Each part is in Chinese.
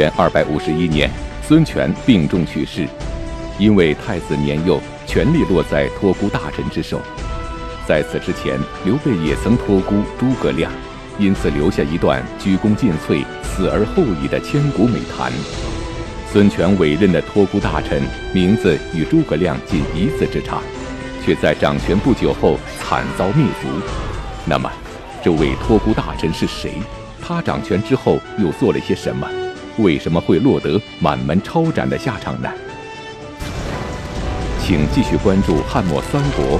元二百五十一年，孙权病重去世，因为太子年幼，权力落在托孤大臣之手。在此之前，刘备也曾托孤诸葛亮，因此留下一段鞠躬尽瘁、死而后已的千古美谈。孙权委任的托孤大臣名字与诸葛亮仅一字之差，却在掌权不久后惨遭灭族。那么，这位托孤大臣是谁？他掌权之后又做了些什么？为什么会落得满门抄斩的下场呢？请继续关注《汉末三国》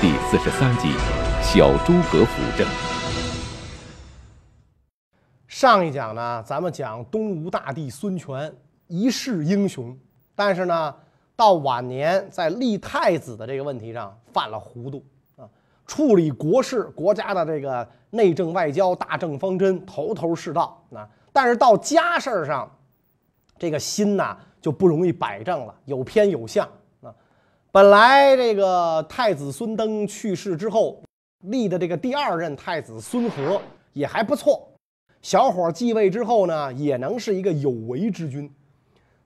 第四十三集《小诸葛辅政》。上一讲呢，咱们讲东吴大帝孙权一世英雄，但是呢，到晚年在立太子的这个问题上犯了糊涂啊，处理国事、国家的这个内政外交、大政方针头头是道啊，但是到家事儿上，这个心呐就不容易摆正了，有偏有向啊。本来这个太子孙登去世之后，立的这个第二任太子孙和也还不错，小伙继位之后呢，也能是一个有为之君。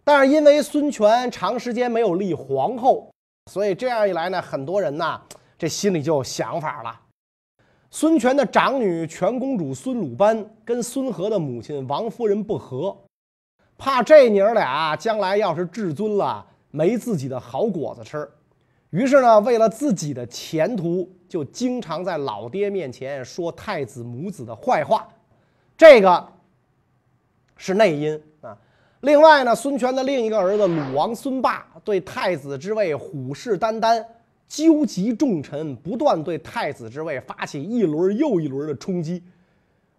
但是因为孙权长时间没有立皇后，所以这样一来呢，很多人呐这心里就有想法了。孙权的长女全公主孙鲁班跟孙和的母亲王夫人不和，怕这娘儿俩将来要是至尊了，没自己的好果子吃。于是呢，为了自己的前途，就经常在老爹面前说太子母子的坏话。这个是内因啊。另外呢，孙权的另一个儿子鲁王孙霸对太子之位虎视眈眈，纠集重臣，不断对太子之位发起一轮又一轮的冲击。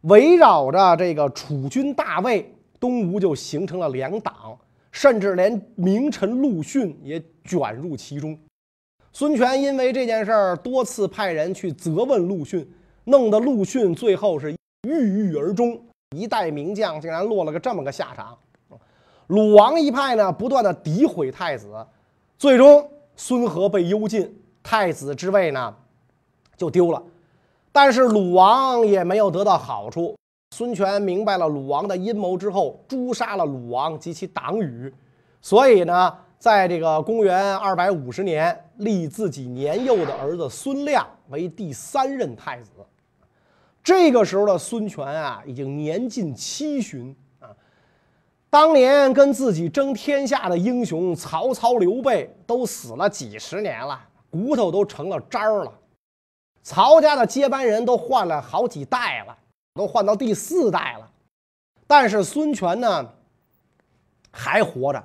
围绕着这个储君大位，东吴就形成了两党，甚至连名臣陆逊也卷入其中。孙权因为这件事儿多次派人去责问陆逊，弄得陆逊最后是郁郁而终，一代名将竟然落了个这么个下场。鲁王一派呢，不断的诋毁太子，最终孙和被幽禁，太子之位呢就丢了。但是鲁王也没有得到好处。孙权明白了鲁王的阴谋之后，诛杀了鲁王及其党羽。所以呢，在这个公元二百五十年，立自己年幼的儿子孙亮为第三任太子。这个时候的孙权啊，已经年近七旬。当年跟自己争天下的英雄曹操、刘备都死了几十年了，骨头都成了渣儿了。曹家的接班人都换了好几代了，都换到第四代了。但是孙权呢，还活着。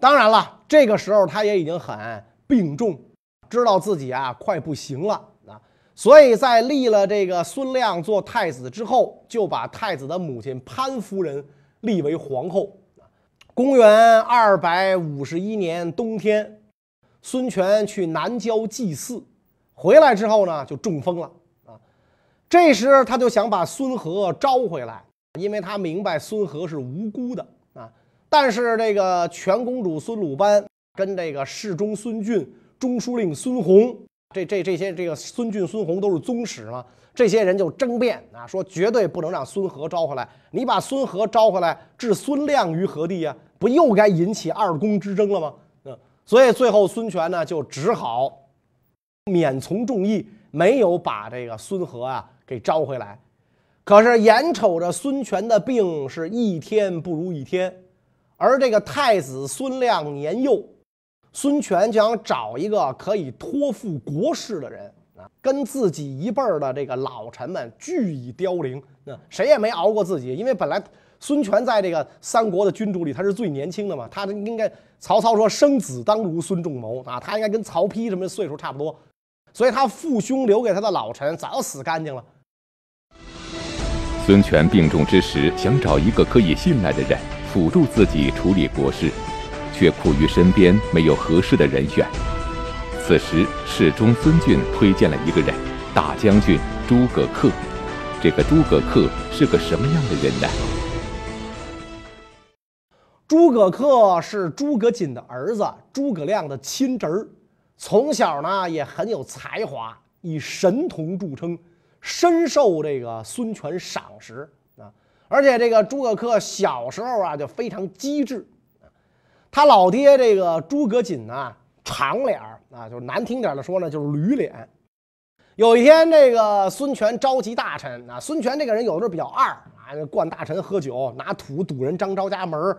当然了，这个时候他也已经很病重，知道自己啊快不行了啊，所以在立了这个孙亮做太子之后，就把太子的母亲潘夫人。立为皇后。公元二百五十一年冬天，孙权去南郊祭祀，回来之后呢，就中风了啊。这时他就想把孙和招回来，因为他明白孙和是无辜的啊。但是这个全公主孙鲁班跟这个侍中孙俊、中书令孙弘，这这这些这个孙俊、孙弘都是宗室嘛。这些人就争辩啊，说绝对不能让孙和招回来。你把孙和招回来，置孙亮于何地呀？不又该引起二公之争了吗？嗯，所以最后孙权呢，就只好免从众议，没有把这个孙和啊给招回来。可是眼瞅着孙权的病是一天不如一天，而这个太子孙亮年幼，孙权就想找一个可以托付国事的人啊。跟自己一辈儿的这个老臣们俱已凋零，那谁也没熬过自己。因为本来孙权在这个三国的君主里，他是最年轻的嘛。他应该曹操说生子当如孙仲谋啊，他应该跟曹丕什么岁数差不多。所以他父兄留给他的老臣早死干净了。孙权病重之时，想找一个可以信赖的人辅助自己处理国事，却苦于身边没有合适的人选。此时，侍中孙俊推荐了一个人，大将军诸葛恪。这个诸葛恪是个什么样的人呢？诸葛恪是诸葛瑾的儿子，诸葛亮的亲侄儿。从小呢也很有才华，以神童著称，深受这个孙权赏识啊。而且这个诸葛恪小时候啊就非常机智，他老爹这个诸葛瑾呢长脸儿啊，就是难听点的说呢就是驴脸。有一天这个孙权召集大臣啊，孙权这个人有的时候比较二啊，灌大臣喝酒，拿土堵人张昭家门儿，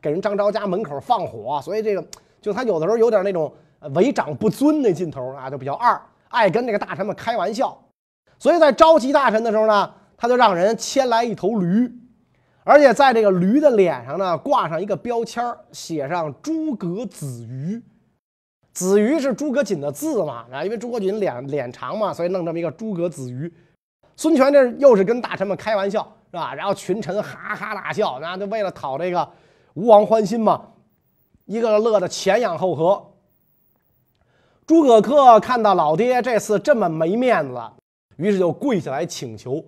给人张昭家门口放火，所以这个就他有的时候有点那种为长不尊那劲头啊，就比较二，爱跟这个大臣们开玩笑。所以在召集大臣的时候呢，他就让人牵来一头驴，而且在这个驴的脸上呢挂上一个标签写上“诸葛子瑜”。子瑜是诸葛瑾的字嘛啊，因为诸葛瑾脸脸长嘛，所以弄这么一个诸葛子瑜。孙权这又是跟大臣们开玩笑是吧？然后群臣哈哈大笑，那就为了讨这个吴王欢心嘛，一个个乐得前仰后合。诸葛恪看到老爹这次这么没面子。于是就跪下来请求，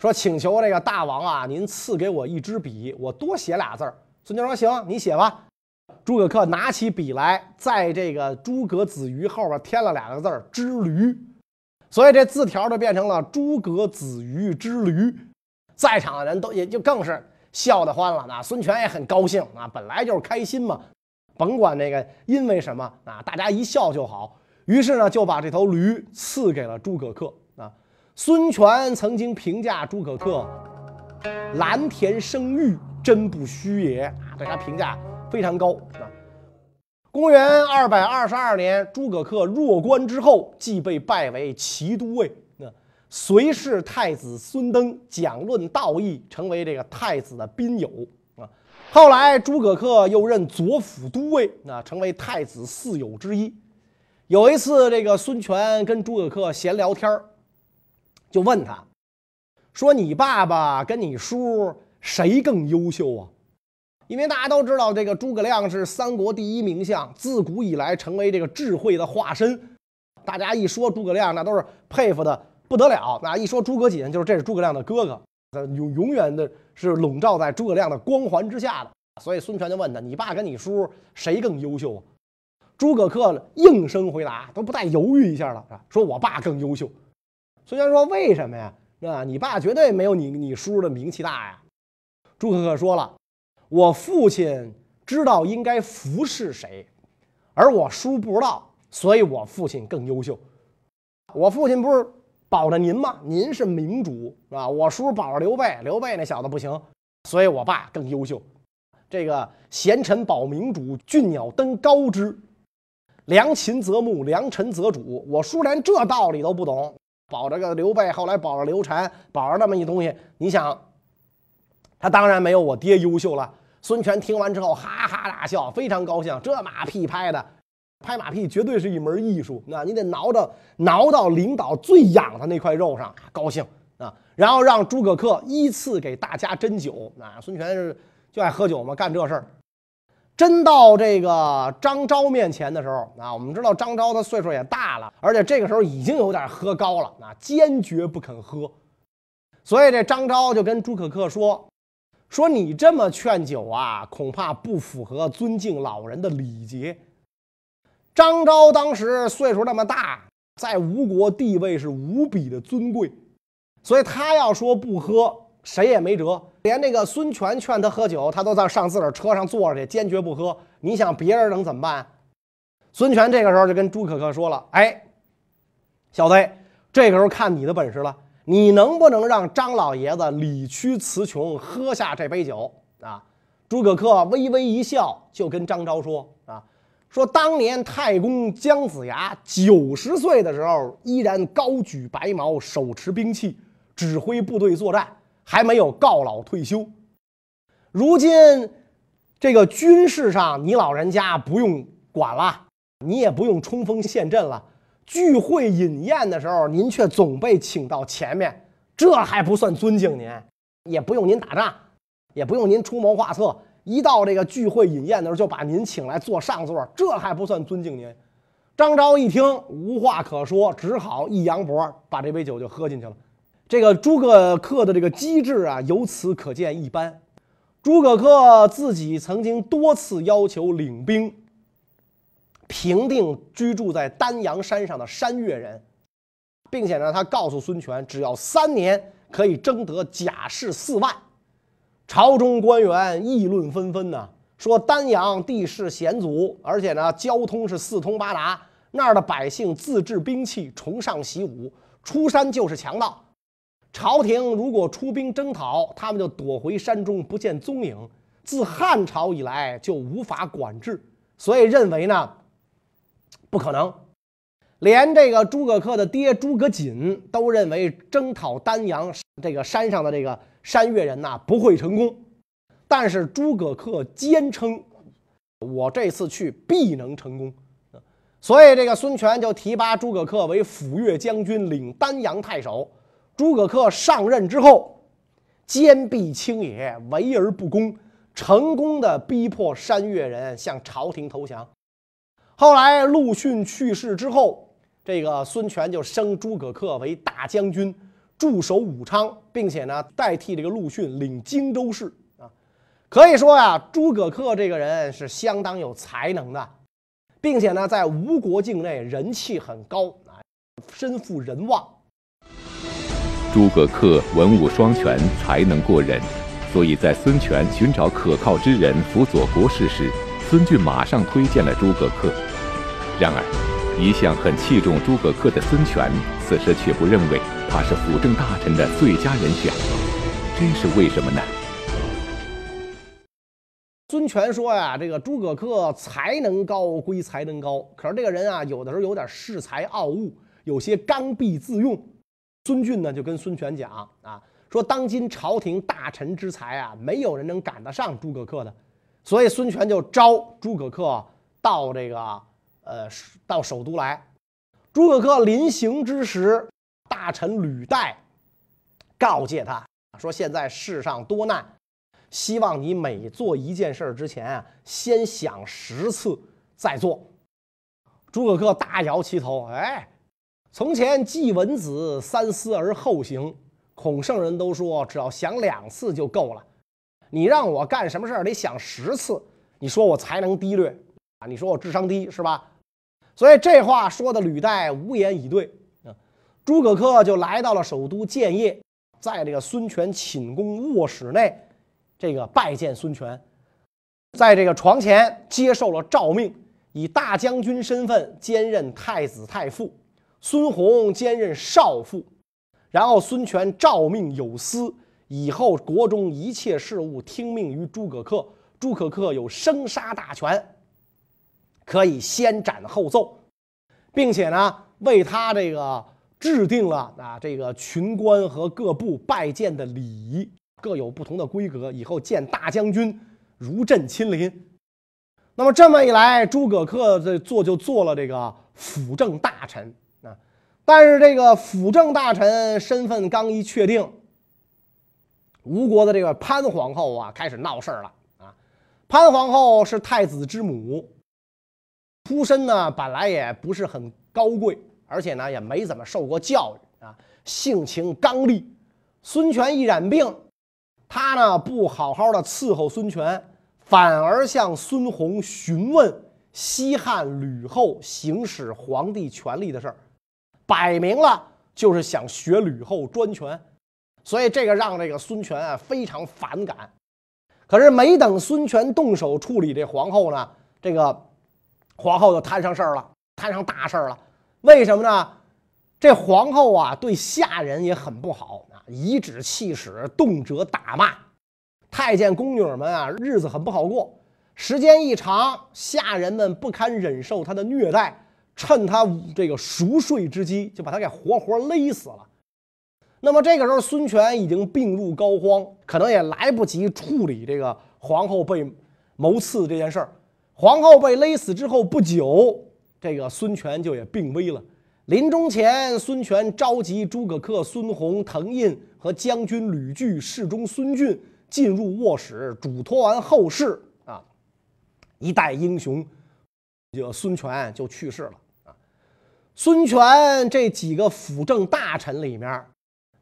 说：“请求这个大王啊，您赐给我一支笔，我多写俩字儿。”孙权说：“行，你写吧。”诸葛恪拿起笔来，在这个“诸葛子瑜”后边添了两个字儿“之驴”，所以这字条就变成了“诸葛子瑜之驴”。在场的人都也就更是笑得欢了。那孙权也很高兴啊，本来就是开心嘛，甭管那个因为什么啊，大家一笑就好。于是呢，就把这头驴赐给了诸葛恪。孙权曾经评价诸葛恪：“蓝田生玉，真不虚也。”啊，对他评价非常高啊。公元二百二十二年，诸葛恪入关之后，即被拜为骑都尉。那随侍太子孙登讲论道义，成为这个太子的宾友啊。后来，诸葛恪又任左辅都尉，那成为太子四友之一。有一次，这个孙权跟诸葛恪闲聊天儿。就问他，说：“你爸爸跟你叔谁更优秀啊？”因为大家都知道，这个诸葛亮是三国第一名相，自古以来成为这个智慧的化身。大家一说诸葛亮，那都是佩服的不得了。那一说诸葛瑾，就是这是诸葛亮的哥哥，永永远的是笼罩在诸葛亮的光环之下的。所以孙权就问他：“你爸跟你叔谁更优秀啊？”诸葛恪应声回答，都不带犹豫一下了，说：“我爸更优秀。”孙权说：“为什么呀？啊，你爸绝对没有你你叔的名气大呀。”诸葛恪说了：“我父亲知道应该服侍谁，而我叔不知道，所以我父亲更优秀。我父亲不是保着您吗？您是明主是吧？我叔保着刘备，刘备那小子不行，所以我爸更优秀。这个贤臣保明主，俊鸟登高枝，良禽择木，良臣择主。我叔连这道理都不懂。”保着个刘备，后来保着刘禅，保着那么一东西，你想，他当然没有我爹优秀了。孙权听完之后哈哈大笑，非常高兴。这马屁拍的，拍马屁绝对是一门艺术。那你得挠着挠到领导最痒的那块肉上，高兴啊。然后让诸葛恪依次给大家斟酒。啊孙权是就爱喝酒嘛，干这事儿。真到这个张昭面前的时候啊，我们知道张昭他岁数也大了，而且这个时候已经有点喝高了，那坚决不肯喝。所以这张昭就跟朱可克说：“说你这么劝酒啊，恐怕不符合尊敬老人的礼节。”张昭当时岁数那么大，在吴国地位是无比的尊贵，所以他要说不喝。谁也没辙，连那个孙权劝他喝酒，他都在上自个儿车上坐着去，坚决不喝。你想别人能怎么办？孙权这个时候就跟朱可恪说了：“哎，小子，这个时候看你的本事了，你能不能让张老爷子理屈词穷，喝下这杯酒啊？”朱可恪微微一笑，就跟张昭说：“啊，说当年太公姜子牙九十岁的时候，依然高举白毛，手持兵器，指挥部队作战。”还没有告老退休，如今这个军事上你老人家不用管了，你也不用冲锋陷阵了。聚会饮宴的时候，您却总被请到前面，这还不算尊敬您？也不用您打仗，也不用您出谋划策，一到这个聚会饮宴的时候，就把您请来坐上座，这还不算尊敬您？张昭一听无话可说，只好一扬脖，把这杯酒就喝进去了。这个诸葛恪的这个机智啊，由此可见一斑。诸葛恪自己曾经多次要求领兵平定居住在丹阳山上的山越人，并且呢，他告诉孙权，只要三年可以征得甲士四万朝中官员议论纷纷呢，说丹阳地势险阻，而且呢交通是四通八达，那儿的百姓自制兵器，崇尚习武，出山就是强盗。朝廷如果出兵征讨，他们就躲回山中不见踪影。自汉朝以来就无法管制，所以认为呢不可能。连这个诸葛恪的爹诸葛瑾都认为征讨丹阳这个山上的这个山越人呐不会成功，但是诸葛恪坚称我这次去必能成功。所以这个孙权就提拔诸葛恪为抚越将军，领丹阳太守。诸葛恪上任之后，坚壁清野，围而不攻，成功的逼迫山越人向朝廷投降。后来陆逊去世之后，这个孙权就升诸葛恪为大将军，驻守武昌，并且呢代替这个陆逊领荆州事啊。可以说呀，诸葛恪这个人是相当有才能的，并且呢在吴国境内人气很高啊，身负人望。诸葛恪文武双全，才能过人，所以在孙权寻找可靠之人辅佐国事时，孙峻马上推荐了诸葛恪。然而，一向很器重诸葛恪的孙权，此时却不认为他是辅政大臣的最佳人选，这是为什么呢？孙权说呀：“这个诸葛恪才能高归才能高，可是这个人啊，有的时候有点恃才傲物，有些刚愎自用。”孙俊呢就跟孙权讲啊，说当今朝廷大臣之才啊，没有人能赶得上诸葛恪的，所以孙权就招诸葛恪到这个呃到首都来。诸葛恪临行之时，大臣吕岱告诫他说：“现在世上多难，希望你每做一件事之前啊，先想十次再做。”诸葛恪大摇其头，哎。从前季文子三思而后行，孔圣人都说只要想两次就够了。你让我干什么事儿得想十次，你说我才能低劣啊？你说我智商低是吧？所以这话说的吕岱无言以对。诸葛恪就来到了首都建业，在这个孙权寝宫卧室内，这个拜见孙权，在这个床前接受了诏命，以大将军身份兼任太子太傅。孙弘兼任少傅，然后孙权诏命有司，以后国中一切事务听命于诸葛恪。诸葛恪有生杀大权，可以先斩后奏，并且呢，为他这个制定了啊这个群官和各部拜见的礼仪，各有不同的规格。以后见大将军如朕亲临。那么这么一来，诸葛恪这做就做了这个辅政大臣。但是这个辅政大臣身份刚一确定，吴国的这个潘皇后啊开始闹事儿了啊！潘皇后是太子之母，出身呢本来也不是很高贵，而且呢也没怎么受过教育啊，性情刚烈。孙权一染病，他呢不好好的伺候孙权，反而向孙弘询问西汉吕后行使皇帝权力的事儿。摆明了就是想学吕后专权，所以这个让这个孙权啊非常反感。可是没等孙权动手处理这皇后呢，这个皇后就摊上事儿了，摊上大事儿了。为什么呢？这皇后啊对下人也很不好啊，颐指气使，动辄打骂太监宫女们啊，日子很不好过。时间一长，下人们不堪忍受她的虐待。趁他这个熟睡之机，就把他给活活勒死了。那么这个时候，孙权已经病入膏肓，可能也来不及处理这个皇后被谋刺这件事儿。皇后被勒死之后不久，这个孙权就也病危了。临终前，孙权召集诸葛恪、孙弘、滕胤和将军吕据、侍中孙峻进入卧室，嘱托完后事啊，一代英雄，就孙权就去世了。孙权这几个辅政大臣里面，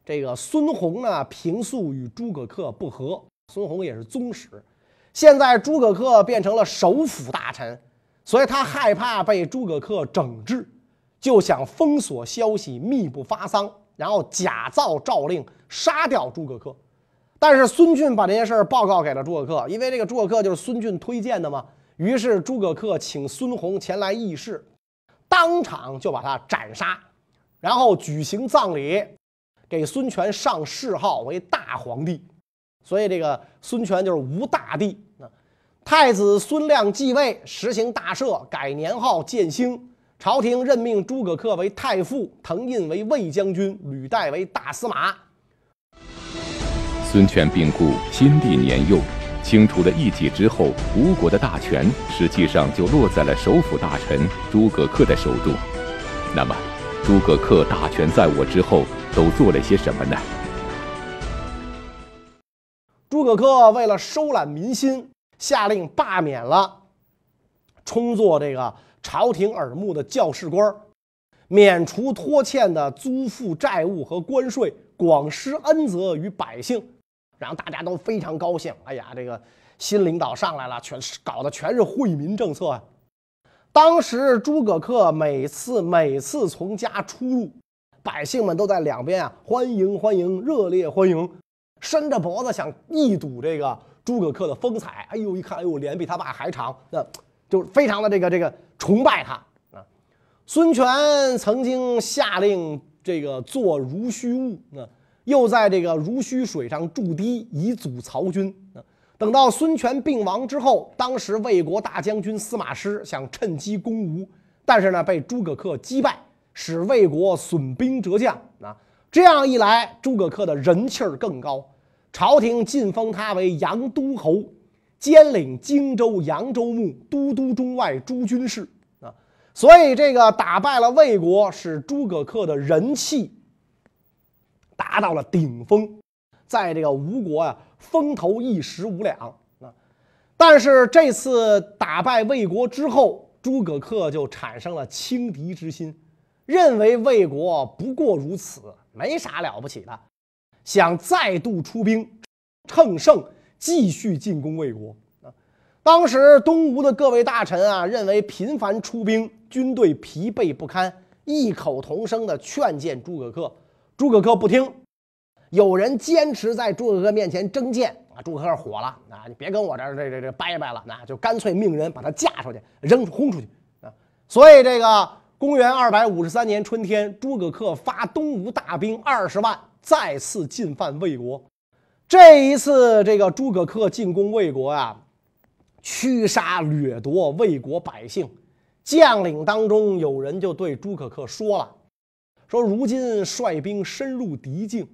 这个孙弘呢，平素与诸葛恪不和。孙弘也是宗室，现在诸葛恪变成了首辅大臣，所以他害怕被诸葛恪整治，就想封锁消息，密不发丧，然后假造诏令杀掉诸葛恪。但是孙俊把这件事儿报告给了诸葛恪，因为这个诸葛恪就是孙俊推荐的嘛。于是诸葛恪请孙弘前来议事，当场就把他斩杀，然后举行葬礼，给孙权上谥号为大皇帝。所以这个孙权就是吴大帝。太子孙亮继位，实行大赦，改年号建兴。朝廷任命诸葛恪为太傅，滕胤为魏将军，吕岱为大司马。孙权病故，新帝年幼，清除了异己之后，吴国的大权实际上就落在了首辅大臣诸葛恪的手中。那么，诸葛恪大权在握之后，都做了些什么呢？诸葛恪为了收揽民心，下令罢免了充作这个朝廷耳目的教士官，免除拖欠的租赋债务和关税，广施恩泽于百姓。然后大家都非常高兴。哎呀，这个新领导上来了，全是搞的全是惠民政策啊！当时诸葛恪每次每次从家出入，百姓们都在两边啊欢迎欢迎，热烈欢迎，伸着脖子想一睹这个诸葛恪的风采。哎呦，一看，哎呦，脸比他爸还长，那就非常的这个这个崇拜他啊。孙权曾经下令这个做如须物啊。又在这个濡须水上筑堤，以阻曹军。等到孙权病亡之后，当时魏国大将军司马师想趁机攻吴，但是呢被诸葛恪击败，使魏国损兵折将。啊，这样一来，诸葛恪的人气儿更高，朝廷晋封他为阳都侯，兼领荆州、扬州牧、都督中外诸军事。啊，所以这个打败了魏国，使诸葛恪的人气。达到了顶峰，在这个吴国啊，风头一时无两啊。但是这次打败魏国之后，诸葛恪就产生了轻敌之心，认为魏国不过如此，没啥了不起的，想再度出兵，乘胜继续进攻魏国啊。当时东吴的各位大臣啊，认为频繁出兵，军队疲惫不堪，异口同声的劝谏诸葛恪。诸葛恪不听，有人坚持在诸葛恪面前争剑啊！诸葛恪火了啊！你别跟我这这这这掰掰了，那就干脆命人把他架出去，扔轰出去啊！所以这个公元二百五十三年春天，诸葛恪发东吴大兵二十万，再次进犯魏国。这一次，这个诸葛恪进攻魏国啊，驱杀掠夺魏国百姓，将领当中有人就对诸葛恪说了。说如今率兵深入敌境，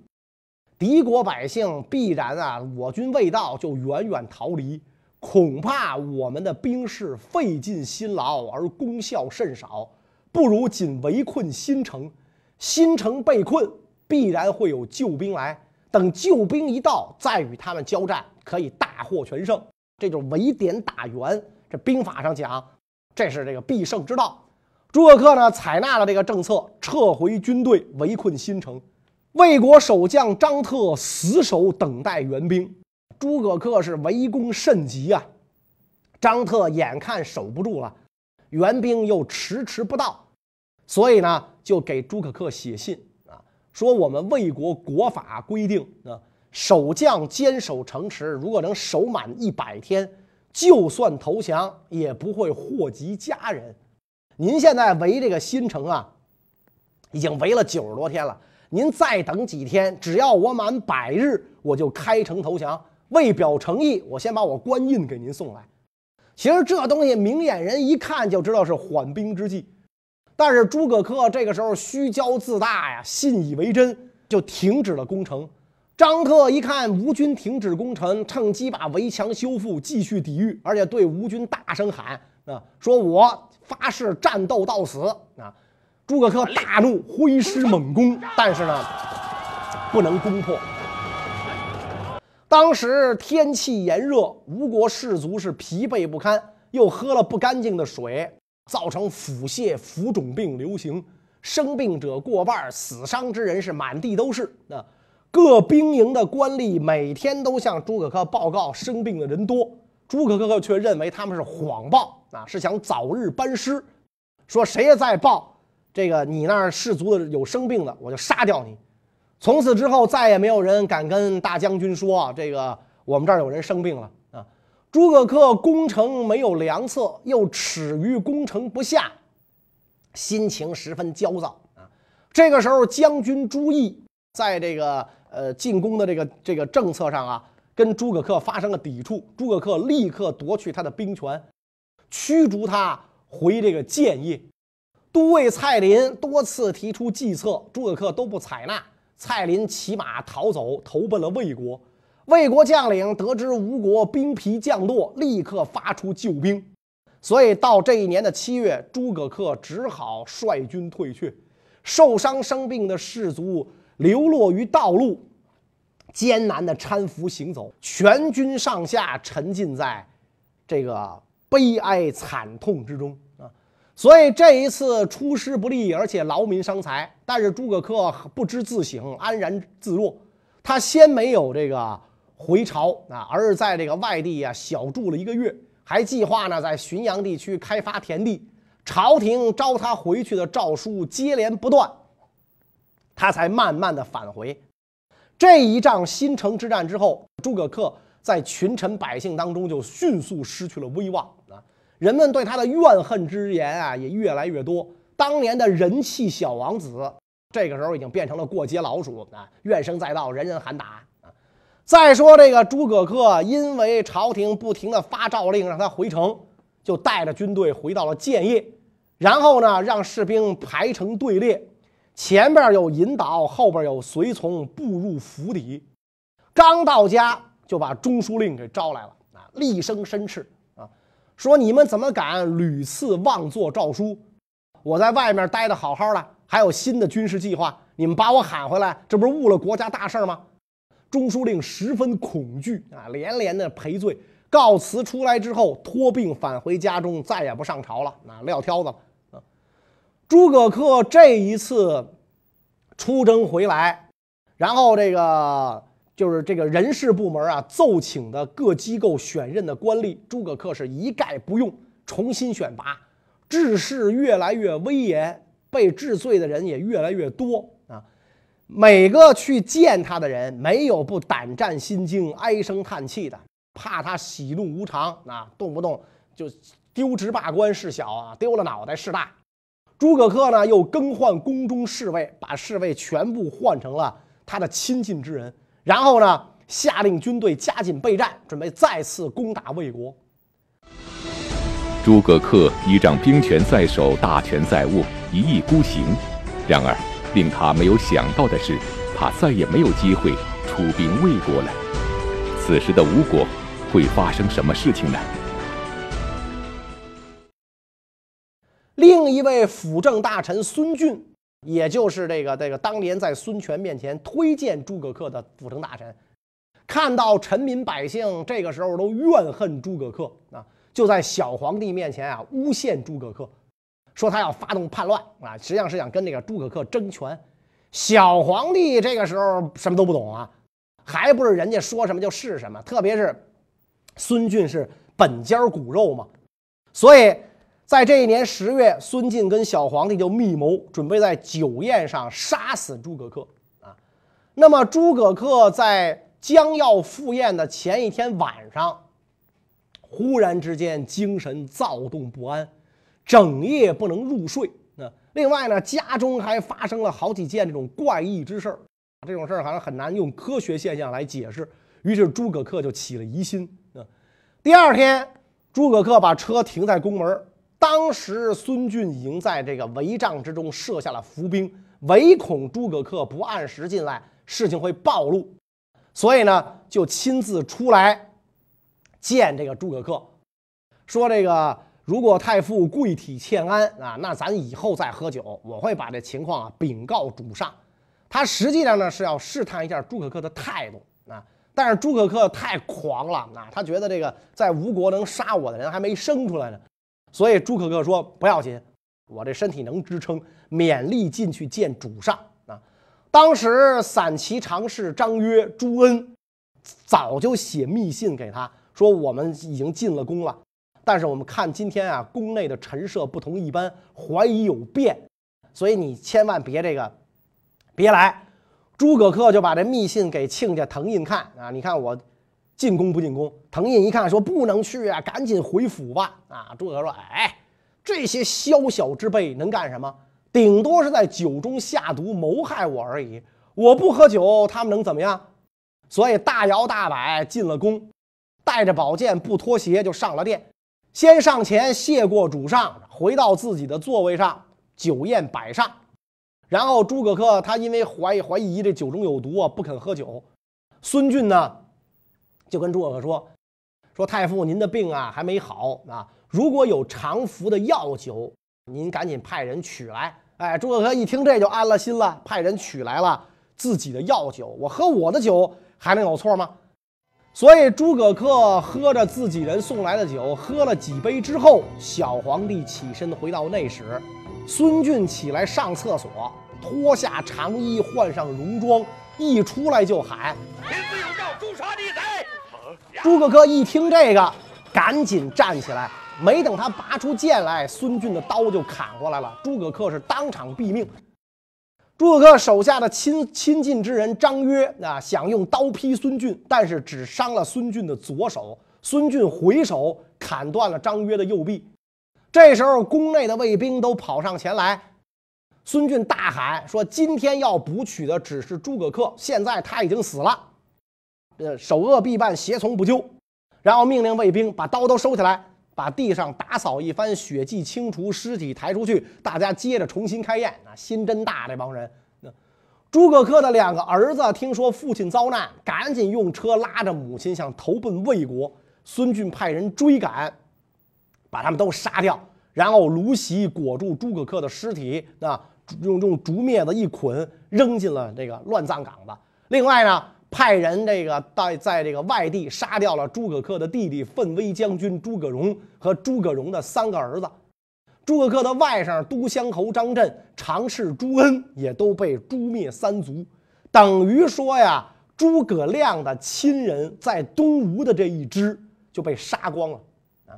敌国百姓必然啊，我军未到就远远逃离，恐怕我们的兵士费尽辛劳而功效甚少，不如仅围困新城。新城被困，必然会有救兵来，等救兵一到，再与他们交战，可以大获全胜。这就是围点打援，这兵法上讲，这是这个必胜之道。诸葛恪呢，采纳了这个政策，撤回军队，围困新城。魏国守将张特死守等待援兵，诸葛恪是围攻甚急啊。张特眼看守不住了，援兵又迟迟不到，所以呢，就给诸葛恪写信啊，说我们魏国国法规定啊，守将坚守城池，如果能守满一百天，就算投降也不会祸及家人。您现在围这个新城啊，已经围了九十多天了。您再等几天，只要我满百日，我就开城投降。为表诚意，我先把我官印给您送来。其实这东西明眼人一看就知道是缓兵之计，但是诸葛恪这个时候虚骄自大呀，信以为真，就停止了攻城。张特一看吴军停止攻城，趁机把围墙修复，继续抵御，而且对吴军大声喊啊，说我。发誓战斗到死啊！诸葛恪大怒，挥师猛攻，但是呢，不能攻破。当时天气炎热，吴国士卒是疲惫不堪，又喝了不干净的水，造成腹泻、浮肿病流行，生病者过半，死伤之人是满地都是。啊，各兵营的官吏每天都向诸葛恪报告生病的人多。诸葛恪却认为他们是谎报啊，是想早日班师，说谁再报这个你那儿士卒的有生病的，我就杀掉你。从此之后，再也没有人敢跟大将军说这个我们这儿有人生病了啊。诸葛恪攻城没有良策，又耻于攻城不下，心情十分焦躁啊。这个时候，将军朱毅在这个呃进攻的这个这个政策上啊，跟诸葛恪发生了抵触。诸葛恪立刻夺去他的兵权，驱逐他回这个建业。都尉蔡林多次提出计策，诸葛恪都不采纳。蔡林骑马逃走，投奔了魏国。魏国将领得知吴国兵疲将弱，立刻发出救兵。所以到这一年的七月，诸葛恪只好率军退却。受伤生病的士卒流落于道路，艰难的搀扶行走，全军上下沉浸在这个悲哀惨痛之中啊！所以这一次出师不利，而且劳民伤财。但是诸葛恪不知自省，安然自若。他先没有这个回朝啊，而是在这个外地啊小住了一个月。还计划呢，在浔阳地区开发田地，朝廷召他回去的诏书接连不断，他才慢慢的返回。这一仗新城之战之后，诸葛恪在群臣百姓当中就迅速失去了威望啊，人们对他的怨恨之言啊也越来越多。当年的人气小王子，这个时候已经变成了过街老鼠啊，怨声载道，人人喊打啊。再说这个诸葛恪，因为朝廷不停的发诏令让他回城，就带着军队回到了建业，然后呢，让士兵排成队列，前边有引导，后边有随从，步入府邸。刚到家，就把中书令给招来了啊，厉声申斥啊，说你们怎么敢屡次妄作诏书？我在外面待的好好的，还有新的军事计划，你们把我喊回来，这不是误了国家大事吗？中书令十分恐惧啊，连连的赔罪，告辞出来之后，托病返回家中，再也不上朝了，啊，撂挑子了。诸葛恪这一次出征回来，然后这个就是这个人事部门啊，奏请的各机构选任的官吏，诸葛恪是一概不用，重新选拔，治世越来越威严，被治罪的人也越来越多啊。每个去见他的人，没有不胆战心惊、唉声叹气的，怕他喜怒无常啊，动不动就丢职罢官是小啊，丢了脑袋是大。诸葛恪呢，又更换宫中侍卫，把侍卫全部换成了他的亲近之人，然后呢，下令军队加紧备战，准备再次攻打魏国。诸葛恪依仗兵权在手、大权在握，一意孤行，然而。令他没有想到的是，他再也没有机会出兵魏国了。此时的吴国会发生什么事情呢？另一位辅政大臣孙俊，也就是这个这个当年在孙权面前推荐诸葛恪的辅政大臣，看到臣民百姓这个时候都怨恨诸葛恪啊，就在小皇帝面前啊诬陷诸葛恪。说他要发动叛乱啊，实际上是想跟那个诸葛恪争权。小皇帝这个时候什么都不懂啊，还不是人家说什么就是什么。特别是孙俊是本家骨肉嘛，所以在这一年十月，孙晋跟小皇帝就密谋，准备在酒宴上杀死诸葛恪啊。那么诸葛恪在将要赴宴的前一天晚上，忽然之间精神躁动不安。整夜不能入睡。那另外呢，家中还发生了好几件这种怪异之事。这种事好像很难用科学现象来解释。于是诸葛恪就起了疑心。啊，第二天，诸葛恪把车停在宫门。当时孙峻已经在这个帷帐之中设下了伏兵，唯恐诸葛恪不按时进来，事情会暴露，所以呢，就亲自出来见这个诸葛恪，说这个。如果太傅贵体欠安啊，那咱以后再喝酒，我会把这情况啊禀告主上。他实际上呢是要试探一下诸葛恪的态度啊，但是诸葛恪太狂了啊，他觉得这个在吴国能杀我的人还没生出来呢，所以诸葛恪说不要紧，我这身体能支撑，勉力进去见主上啊。当时散骑常侍张约、朱恩早就写密信给他说，我们已经进了宫了。但是我们看今天啊，宫内的陈设不同一般，怀疑有变，所以你千万别这个，别来。诸葛恪就把这密信给亲家滕胤看啊，你看我进宫不进宫？滕胤一看说不能去啊，赶紧回府吧。啊，诸葛说，哎，这些宵小之辈能干什么？顶多是在酒中下毒谋害我而已。我不喝酒，他们能怎么样？所以大摇大摆进了宫，带着宝剑不脱鞋就上了殿，先上前谢过主上，回到自己的座位上，酒宴摆上。然后诸葛恪他因为怀疑怀疑这酒中有毒啊，不肯喝酒。孙俊呢，就跟诸葛恪说：“说太傅您的病啊还没好啊，如果有常服的药酒，您赶紧派人取来。”哎，诸葛恪一听这就安了心了，派人取来了自己的药酒。我喝我的酒还能有错吗？所以诸葛恪喝着自己人送来的酒，喝了几杯之后，小皇帝起身回到内室。孙俊起来上厕所，脱下长衣，换上戎装，一出来就喊：“天子有诏，诛杀逆贼！”诸葛恪一听这个，赶紧站起来，没等他拔出剑来，孙俊的刀就砍过来了。诸葛恪是当场毙命。诸葛恪手下的亲亲近之人张约啊，想用刀劈孙俊，但是只伤了孙俊的左手。孙俊回手砍断了张约的右臂。这时候，宫内的卫兵都跑上前来。孙俊大喊说：“今天要捕取的只是诸葛恪，现在他已经死了，呃，首恶必办，胁从不究。”然后命令卫兵把刀都收起来，把地上打扫一番，血迹清除，尸体抬出去，大家接着重新开宴。啊，心真大，这帮人。那诸葛恪的两个儿子听说父亲遭难，赶紧用车拉着母亲想投奔魏国。孙俊派人追赶。把他们都杀掉，然后芦席裹住诸葛恪的尸体，啊，用用竹篾子一捆，扔进了这个乱葬岗子。另外呢，派人这个在在这个外地杀掉了诸葛恪的弟弟奋威将军诸葛荣和诸葛荣的三个儿子。诸葛恪的外甥都乡侯张震、常侍朱恩也都被诛灭三族。等于说呀，诸葛亮的亲人在东吴的这一支就被杀光了啊。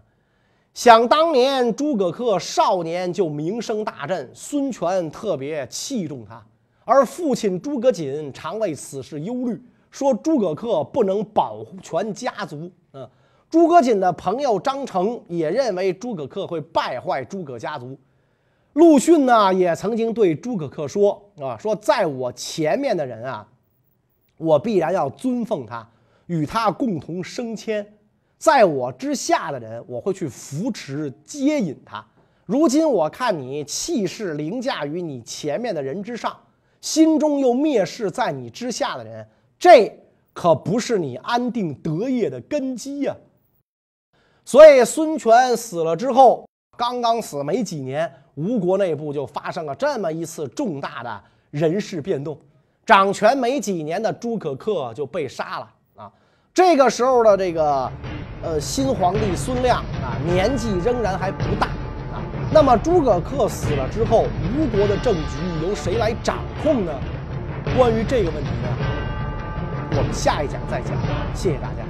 想当年，诸葛恪少年就名声大振，孙权特别器重他，而父亲诸葛瑾常为此事忧虑，说诸葛恪不能保全家族。嗯，诸葛瑾的朋友张成也认为诸葛恪会败坏诸葛家族。陆逊呢，也曾经对诸葛恪说：“啊，说在我前面的人啊，我必然要尊奉他，与他共同升迁。”在我之下的人，我会去扶持接引他。如今我看你气势凌驾于你前面的人之上，心中又蔑视在你之下的人，这可不是你安定德业的根基呀。所以孙权死了之后，刚刚死没几年，吴国内部就发生了这么一次重大的人事变动，掌权没几年的诸葛恪就被杀了啊。这个时候的这个。呃，新皇帝孙亮啊，年纪仍然还不大啊。那么诸葛恪死了之后，吴国的政局由谁来掌控呢？关于这个问题呢，我们下一讲再讲。谢谢大家。